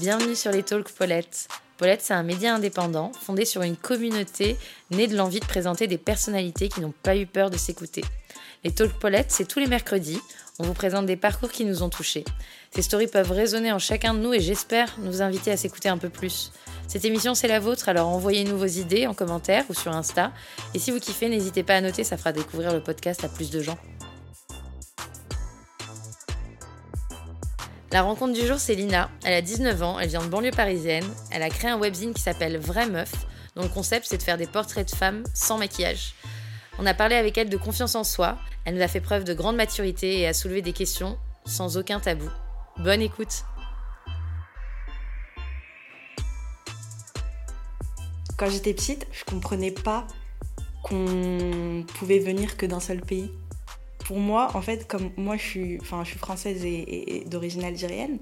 Bienvenue sur les Talks Paulette. Paulette, c'est un média indépendant fondé sur une communauté née de l'envie de présenter des personnalités qui n'ont pas eu peur de s'écouter. Les Talks Paulette, c'est tous les mercredis. On vous présente des parcours qui nous ont touchés. Ces stories peuvent résonner en chacun de nous et j'espère nous inviter à s'écouter un peu plus. Cette émission, c'est la vôtre, alors envoyez-nous vos idées en commentaire ou sur Insta. Et si vous kiffez, n'hésitez pas à noter, ça fera découvrir le podcast à plus de gens. La rencontre du jour, c'est Lina. Elle a 19 ans, elle vient de banlieue parisienne. Elle a créé un webzine qui s'appelle Vraie Meuf, dont le concept, c'est de faire des portraits de femmes sans maquillage. On a parlé avec elle de confiance en soi. Elle nous a fait preuve de grande maturité et a soulevé des questions sans aucun tabou. Bonne écoute! Quand j'étais petite, je comprenais pas qu'on pouvait venir que d'un seul pays pour moi, en fait, comme moi je suis, enfin, je suis française et, d'origine algérienne,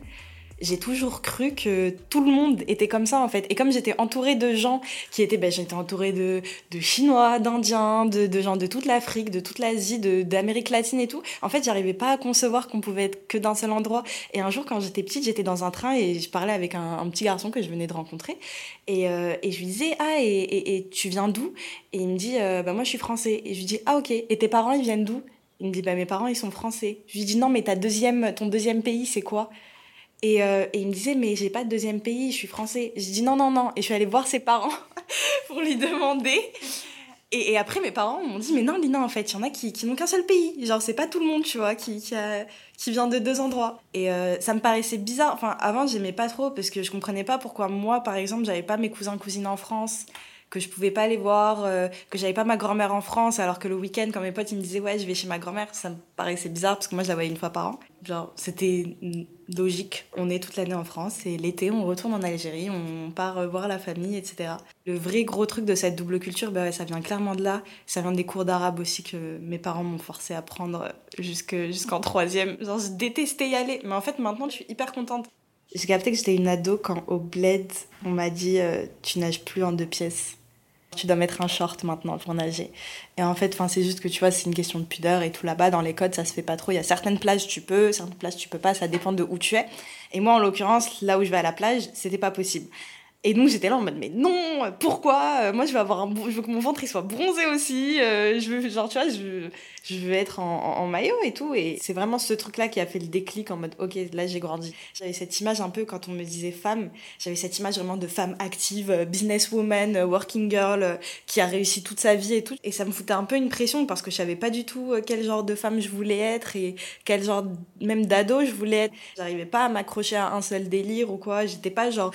j'ai toujours cru que tout le monde était comme ça en fait. Et comme j'étais entourée de gens qui étaient, ben, j'étais entourée de, Chinois, d'Indiens, de, gens de toute l'Afrique, de toute l'Asie, d'Amérique latine et tout. En fait, j'arrivais pas à concevoir qu'on pouvait être que d'un seul endroit. Et un jour, quand j'étais petite, j'étais dans un train et je parlais avec un, petit garçon que je venais de rencontrer. Et, euh, je lui disais, ah, et, et, tu viens d'où? Et il me dit, euh, bah, moi je suis français. Et je lui dis, ah, ok. Et tes parents, ils viennent d'où? Il me dit, bah, mes parents, ils sont français. Je lui dis, non, mais ta deuxième, ton deuxième pays, c'est quoi? Et, euh, il me disait, mais j'ai pas de deuxième pays, je suis français. Je dis, non, non, non. Et je suis allée voir ses parents pour lui demander. Et, après, mes parents m'ont dit, mais non, Lina, en fait, il y en a qui, qui n'ont qu'un seul pays. Genre, c'est pas tout le monde, tu vois, qui, qui, qui vient de deux endroits. Et euh, ça me paraissait bizarre. Enfin, avant, j'aimais pas trop parce que je comprenais pas pourquoi moi, par exemple, j'avais pas mes cousins, cousines en France que je pouvais pas aller voir, euh, que j'avais pas ma grand-mère en France, alors que le week-end, quand mes potes ils me disaient ouais, je vais chez ma grand-mère, ça me paraissait bizarre parce que moi je la voyais une fois par an. Genre, c'était logique. On est toute l'année en France et l'été, on retourne en Algérie, on part euh, voir la famille, etc. Le vrai gros truc de cette double culture, bah ça vient clairement de là. Ça vient des cours d'arabe aussi que mes parents m'ont forcé à prendre jusqu'en troisième. Genre, je détestais y aller. Mais en fait, maintenant, je suis hyper contente. J'ai capté que j'étais une ado quand au bled, on m'a dit euh, tu nages plus en deux pièces tu dois mettre un short maintenant pour nager. Et en fait, c'est juste que tu vois, c'est une question de pudeur et tout là-bas, dans les codes, ça se fait pas trop. Il y a certaines plages, tu peux, certaines plages, tu peux pas, ça dépend de où tu es. Et moi, en l'occurrence, là où je vais à la plage, c'était pas possible. Et donc j'étais là en mode mais non, pourquoi? Euh, Moi je veux avoir un je veux que mon ventre il soit bronzé aussi, euh, je veux genre tu vois, je je veux être en, en, maillot et tout et c'est vraiment ce truc là qui a fait le déclic en mode OK, là j'ai grandi. J'avais cette image un peu quand on me disait femme, j'avais cette image vraiment de femme active, euh, businesswoman, working girl qui a réussi toute sa vie et tout et ça me foutait un peu une pression parce que je savais pas du tout quel genre de femme je voulais être et quel genre même d'ado je voulais être. J'arrivais pas à m'accrocher à un seul délire ou quoi, j'étais pas genre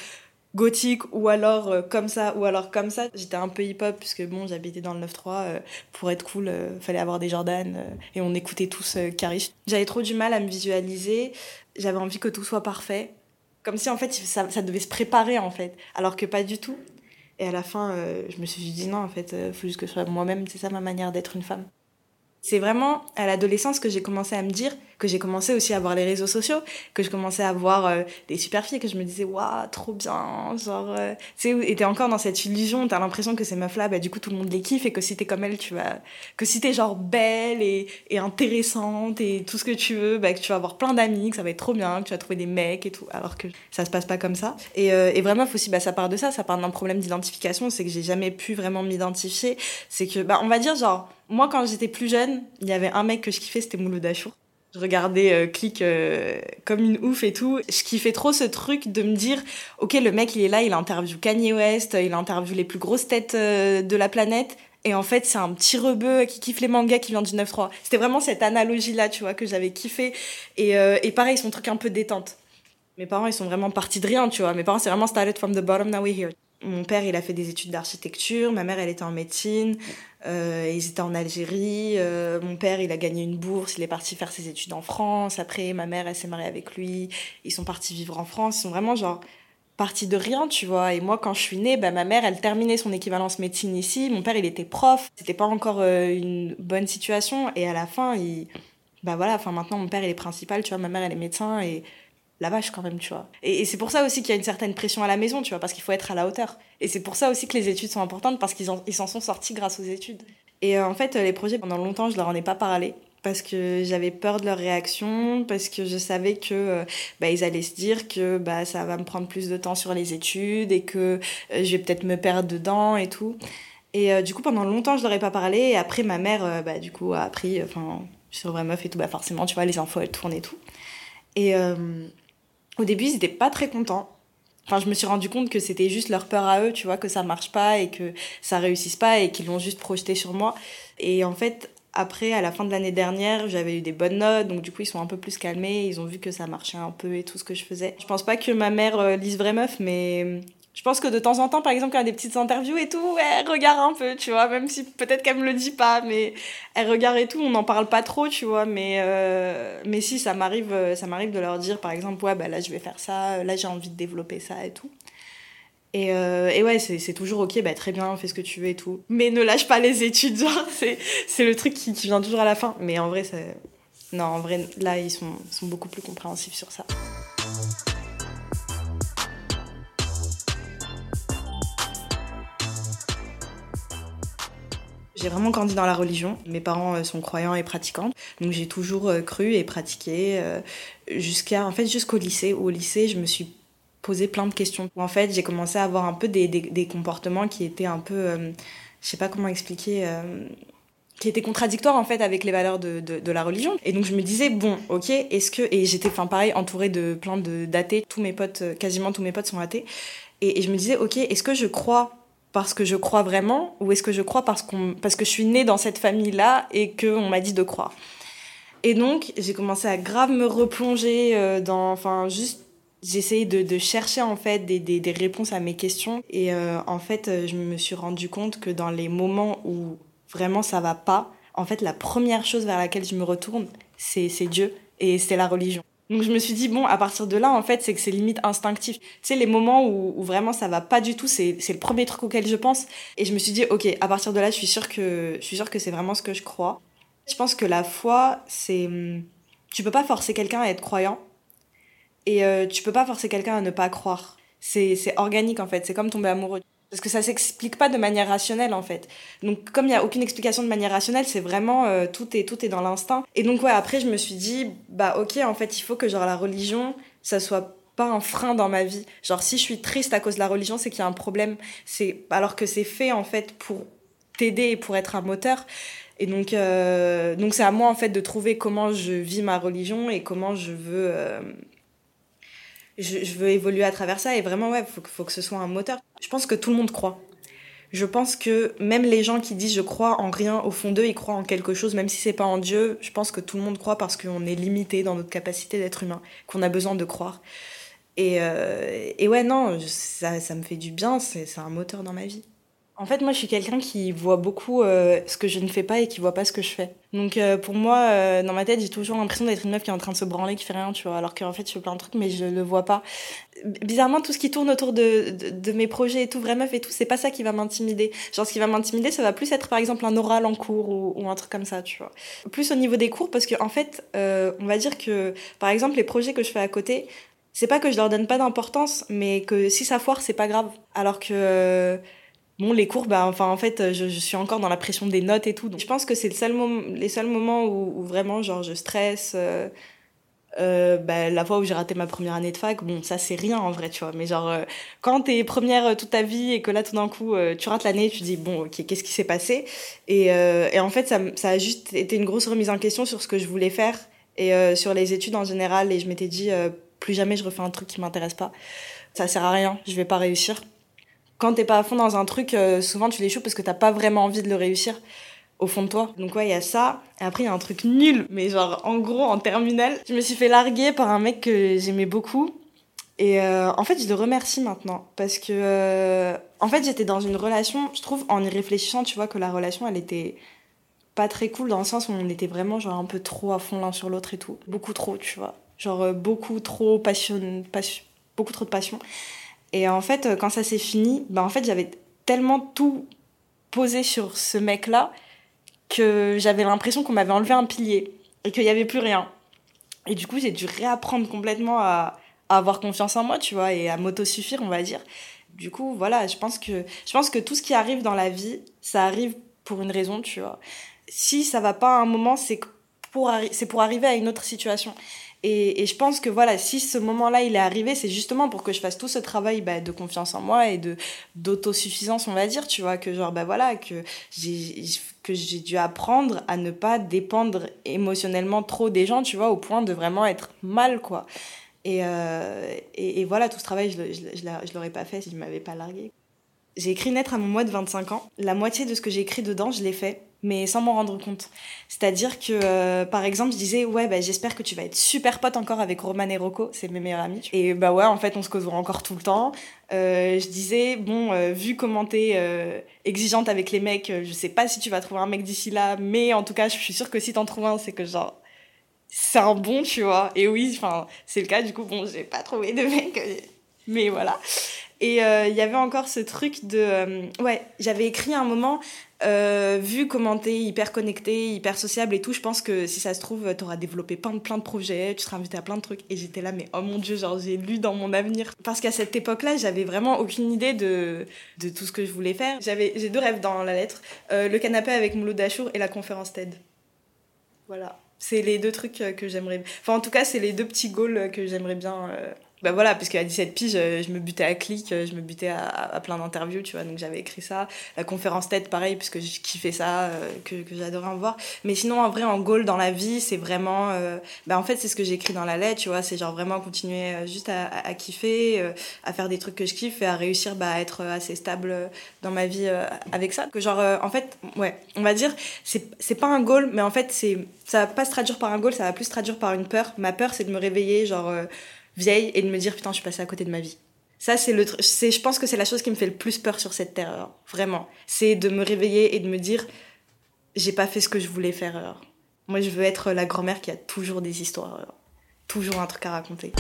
gothique ou alors euh, comme ça ou alors comme ça. J'étais un peu hip-hop puisque bon, j'habitais dans le 9-3. Euh, pour être cool, euh, fallait avoir des Jordan et on écoutait tous Caris. J'avais trop du mal à me visualiser. J'avais envie que tout soit parfait. Comme si en fait ça, ça, devait se préparer en fait. Alors que pas du tout. Et à la fin, je me suis dit non, en fait, faut juste que je sois moi-même. C'est ça ma manière d'être une femme. C'est vraiment à l'adolescence que j'ai commencé à me dire, que j'ai commencé aussi à voir les réseaux sociaux, que je commençais à voir euh, des super filles, que je me disais, waouh, trop bien, genre, euh, tu sais, et t'es encore dans cette illusion, t'as l'impression que ces meufs-là, bah, du coup, tout le monde les kiffe et que si t'es comme elles, tu vas, que si t'es genre belle et, et intéressante et tout ce que tu veux, bah, que tu vas avoir plein d'amis, que ça va être trop bien, que tu vas trouver des mecs et tout, alors que ça se passe pas comme ça. Et, euh, et vraiment, aussi, bah, ça part de ça, ça part d'un problème d'identification, c'est que j'ai jamais pu vraiment m'identifier, c'est que, bah, on va dire, genre, moi, quand j'étais plus jeune, il y avait un mec que je kiffais, c'était Mouloud Achour. Je regardais euh, Click euh, comme une ouf et tout. Je kiffais trop ce truc de me dire, ok, le mec, il est là, il interview Kanye West, il interview les plus grosses têtes euh, de la planète. Et en fait, c'est un petit rebeu qui kiffe les mangas qui vient du 9-3. C'était vraiment cette analogie-là, tu vois, que j'avais kiffé. Et, et pareil, son truc un peu détente. Mes parents, ils sont vraiment partis de rien, tu vois. Mes parents, c'est vraiment started from the bottom, now we're here. Mon père, il a fait des études d'architecture. Ma mère, elle était en médecine. Euh, ils étaient en Algérie. Euh, mon père, il a gagné une bourse. Il est parti faire ses études en France. Après, ma mère, elle s'est mariée avec lui. Ils sont partis vivre en France. Ils sont vraiment genre partis de rien, tu vois. Et moi, quand je suis née, bah, ma mère, elle terminait son équivalence médecine ici. Mon père, il était prof. C'était pas encore euh, une bonne situation. Et à la fin, il... bah voilà, enfin maintenant, mon père, il est principal, tu vois. Ma mère, elle est médecin. Et la vache quand même, tu vois. Et, c'est pour ça aussi qu'il y a une certaine pression à la maison, tu vois, parce qu'il faut être à la hauteur. Et c'est pour ça aussi que les études sont importantes, parce qu'ils s'en sont sortis grâce aux études. Et euh, en fait, les projets, pendant longtemps, je leur en ai pas parlé. parce que j'avais peur de leur réaction, parce que je savais que euh, bah, ils allaient se dire que bah, ça va me prendre plus de temps sur les études et que euh, je vais peut-être me perdre dedans et tout. Et du coup, pendant longtemps, je leur ai pas parlé. Et après, ma mère, bah, du coup, a appris, enfin, sur Vraie Meuf et tout, bah, forcément, tu vois, les infos, elles tournent et tout. Et au début, ils étaient pas très contents. Enfin, je me suis rendu compte que c'était juste leur peur à eux, tu vois, que ça marche pas et que ça réussisse pas et qu'ils l'ont juste projeté sur moi. Et en fait, après, à la fin de l'année dernière, j'avais eu des bonnes notes, donc du coup, ils sont un peu plus calmés, ils ont vu que ça marchait un peu et tout ce que je faisais. Je pense pas que ma mère euh, lise Vraie Meuf, mais je pense que de temps en temps, par exemple, quand y a des petites interviews et tout, elle regarde un peu, tu vois, même si peut-être qu'elle me le dit pas, mais elle regarde et tout, on n'en parle pas trop, tu vois, mais, euh, mais si, ça m'arrive, ça m'arrive de leur dire, par exemple, ouais, bah là, je vais faire ça, là, j'ai envie de développer ça et tout. Et, euh, et ouais, c'est toujours ok, bah, très bien, fais ce que tu veux et tout. Mais ne lâche pas les études, genre, c'est le truc qui, qui, vient toujours à la fin. Mais en vrai, non, en vrai, là, ils sont, sont beaucoup plus compréhensifs sur ça. J'ai vraiment grandi dans la religion. Mes parents euh, sont croyants et pratiquants. Donc j'ai toujours euh, cru et pratiqué jusqu'à en fait jusqu'au lycée. Au lycée, je me suis poser plein de questions. En fait, j'ai commencé à avoir un peu des, des, comportements qui étaient un peu, euh, je sais pas comment expliquer, euh, qui étaient contradictoires en fait avec les valeurs de, de, la religion. Et donc je me disais bon, ok, est-ce que et j'étais, enfin pareil, entourée de plein de d'athées. Tous mes potes, euh, quasiment tous mes potes sont athées. Et je me disais ok, est-ce que je crois parce que je crois vraiment ou est-ce que je crois parce qu'on parce que je suis née dans cette famille là et que on m'a dit de croire. Et donc, j'ai commencé à grave me replonger dans, enfin, juste J'essayais de, de, chercher en fait des, des, des, réponses à mes questions et euh, en fait euh, je me suis rendu compte que dans les moments où vraiment ça va pas, en fait la première chose vers laquelle je me retourne c'est Dieu et c'est la religion. Donc je me suis dit bon à partir de là en fait c'est que c'est limite instinctif. Tu sais les moments où, vraiment ça va pas du tout c'est le premier truc auquel je pense et je me suis dit ok à partir de là je suis sûre que que c'est vraiment ce que je crois. Je pense que la foi c'est tu peux pas forcer quelqu'un à être croyant et euh, tu peux pas forcer quelqu'un à ne pas croire. C'est, c'est organique en fait, c'est comme tomber amoureux. Parce que ça s'explique pas de manière rationnelle en fait. Donc comme il y a aucune explication de manière rationnelle, c'est vraiment euh, tout est tout est dans l'instinct. Et donc ouais, après je me suis dit bah OK, en fait, il faut que genre la religion, ça soit pas un frein dans ma vie. Genre si je suis triste à cause de la religion, c'est qu'il y a un problème, c'est alors que c'est fait en fait pour t'aider et pour être un moteur. Et donc euh, donc c'est à moi en fait de trouver comment je vis ma religion et comment je veux euh, je, veux évoluer à travers ça et vraiment ouais faut, faut que ce soit un moteur. Je pense que tout le monde croit. Je pense que même les gens qui disent je crois en rien au fond d'eux ils croient en quelque chose même si c'est pas en Dieu je pense que tout le monde croit parce qu'on est limité dans notre capacité d'être humain qu'on a besoin de croire. Et, euh, et ouais non ça, ça me fait du bien c'est un moteur dans ma vie en fait, moi, je suis quelqu'un qui voit beaucoup euh, ce que je ne fais pas et qui voit pas ce que je fais. Donc, euh, pour moi, euh, dans ma tête, j'ai toujours l'impression d'être une meuf qui est en train de se branler, qui fait rien, tu vois. Alors qu'en fait, je fais plein de trucs, mais je le vois pas. Bizarrement, tout ce qui tourne autour de, de, de mes projets et tout, vraie meuf et tout, c'est pas ça qui va m'intimider. Genre, ce qui va m'intimider, ça va plus être, par exemple, un oral en cours ou, ou, un truc comme ça, tu vois. Plus au niveau des cours, parce que, en fait, on va dire que, par exemple, les projets que je fais à côté, c'est pas que je leur donne pas d'importance, mais que si ça foire, c'est pas grave. Alors que Les cours, bah, enfin, en fait, je, suis encore dans la pression des notes et tout. Donc, je pense que c'est le seul les seuls moments où, vraiment, genre, je stresse. Euh, euh, bah, la fois où j'ai raté ma première année de fac, bon, ça, c'est rien en vrai, tu vois. Mais genre, euh, quand t'es première toute ta vie et que là, tout d'un coup, tu rates l'année, tu dis, bon, ok, qu'est-ce qui s'est passé? Et, et, en fait, ça, ça a juste été une grosse remise en question sur ce que je voulais faire et sur les études en général. Et je m'étais dit, plus jamais je refais un truc qui m'intéresse pas. Ça sert à rien, je vais pas réussir quand t'es pas à fond dans un truc, euh, souvent tu l'échoues parce que t'as pas vraiment envie de le réussir au fond de toi. Donc ouais, il y a ça. Et après, il y a un truc nul, mais genre, en gros, en terminale, je me suis fait larguer par un mec que j'aimais beaucoup. Et euh, en fait, je le remercie maintenant. Parce que, euh, en fait, j'étais dans une relation, je trouve, en y réfléchissant, tu vois, que la relation, elle était pas très cool dans le sens où on était vraiment, genre, un peu trop à fond l'un sur l'autre et tout. Beaucoup trop, tu vois. Genre, beaucoup trop passion, passion, beaucoup trop de passion. Et en fait, quand ça s'est fini, bah en fait, j'avais tellement tout posé sur ce mec-là que j'avais l'impression qu'on m'avait enlevé un pilier et qu'il n'y avait plus rien. Et du coup, j'ai dû réapprendre complètement à, à, avoir confiance en moi, tu vois, et à m'autosuffire, on va dire. Du coup, voilà, je pense que je pense que tout ce qui arrive dans la vie, ça arrive pour une raison, tu vois. Si ça va pas à un moment, c'est pour, c'est pour arriver à une autre situation. Et, je pense que voilà, si ce moment-là il est arrivé, c'est justement pour que je fasse tout ce travail bah, de confiance en moi et de d'autosuffisance, on va dire, tu vois, que genre bah voilà, que j'ai que j'ai dû apprendre à ne pas dépendre émotionnellement trop des gens, tu vois, au point de vraiment être mal, quoi. Et, euh, et, voilà, tout ce travail, je ne je, je, l'aurais pas fait si je m'avais pas largué. J'ai écrit Naître à mon mois de 25 ans. La moitié de ce que j'ai écrit dedans, je l'ai fait, mais sans m'en rendre compte. C'est-à-dire que, euh, par exemple, je disais, ouais, bah, j'espère que tu vas être super pote encore avec Roman et Rocco, c'est mes meilleurs amis. Et bah ouais, en fait, on se causera encore tout le temps. Euh, je disais, bon, euh, vu comment t'es euh, exigeante avec les mecs, je sais pas si tu vas trouver un mec d'ici là, mais en tout cas, je suis sûre que si t'en trouves un, c'est que genre, c'est un bon, tu vois. Et oui, enfin, c'est le cas, du coup, bon, j'ai pas trouvé de mec, mais voilà. Et euh, il y avait encore ce truc de... Euh, ouais, j'avais écrit à un moment, euh, vu comment t'es hyper connecté, hyper sociable et tout, je pense que si ça se trouve, t'auras développé plein de, plein de projets, tu seras invité à plein de trucs. Et j'étais là, mais oh mon dieu, genre j'ai lu dans mon avenir. Parce qu'à cette époque-là, j'avais vraiment aucune idée de, de tout ce que je voulais faire. J'avais, j'ai deux rêves dans la lettre, le canapé avec Mouloud Dachour et la conférence TED. Voilà. C'est les deux trucs que j'aimerais... Enfin, en tout cas, c'est les deux petits goals que j'aimerais bien bah voilà, parce qu'à 17 piges, je, me butais à clic, je me butais à, plein d'interviews, tu vois, donc j'avais écrit ça. La conférence tête, pareil, puisque je kiffais ça, euh, que, que j'adorais en voir. Mais sinon, en vrai, en goal dans la vie, c'est vraiment. Euh, bah en fait, c'est ce que j'écris dans la lettre, tu vois, c'est genre vraiment continuer euh, juste à, à, kiffer, à faire des trucs que je kiffe et à réussir bah, à être assez stable dans ma vie avec ça. Que genre, en fait, ouais, on va dire, c'est pas un goal, mais en fait, c'est ça va pas se traduire par un goal, ça va plus se traduire par une peur. Ma peur, c'est de me réveiller, genre vieille et de me dire putain, je suis passée à côté de ma vie. Ça, c'est le, c'est, je pense que c'est la chose qui me fait le plus peur sur cette terre, vraiment. C'est de me réveiller et de me dire, j'ai pas fait ce que je voulais faire. Moi, je veux être la grand-mère qui a toujours des histoires, toujours un truc à raconter.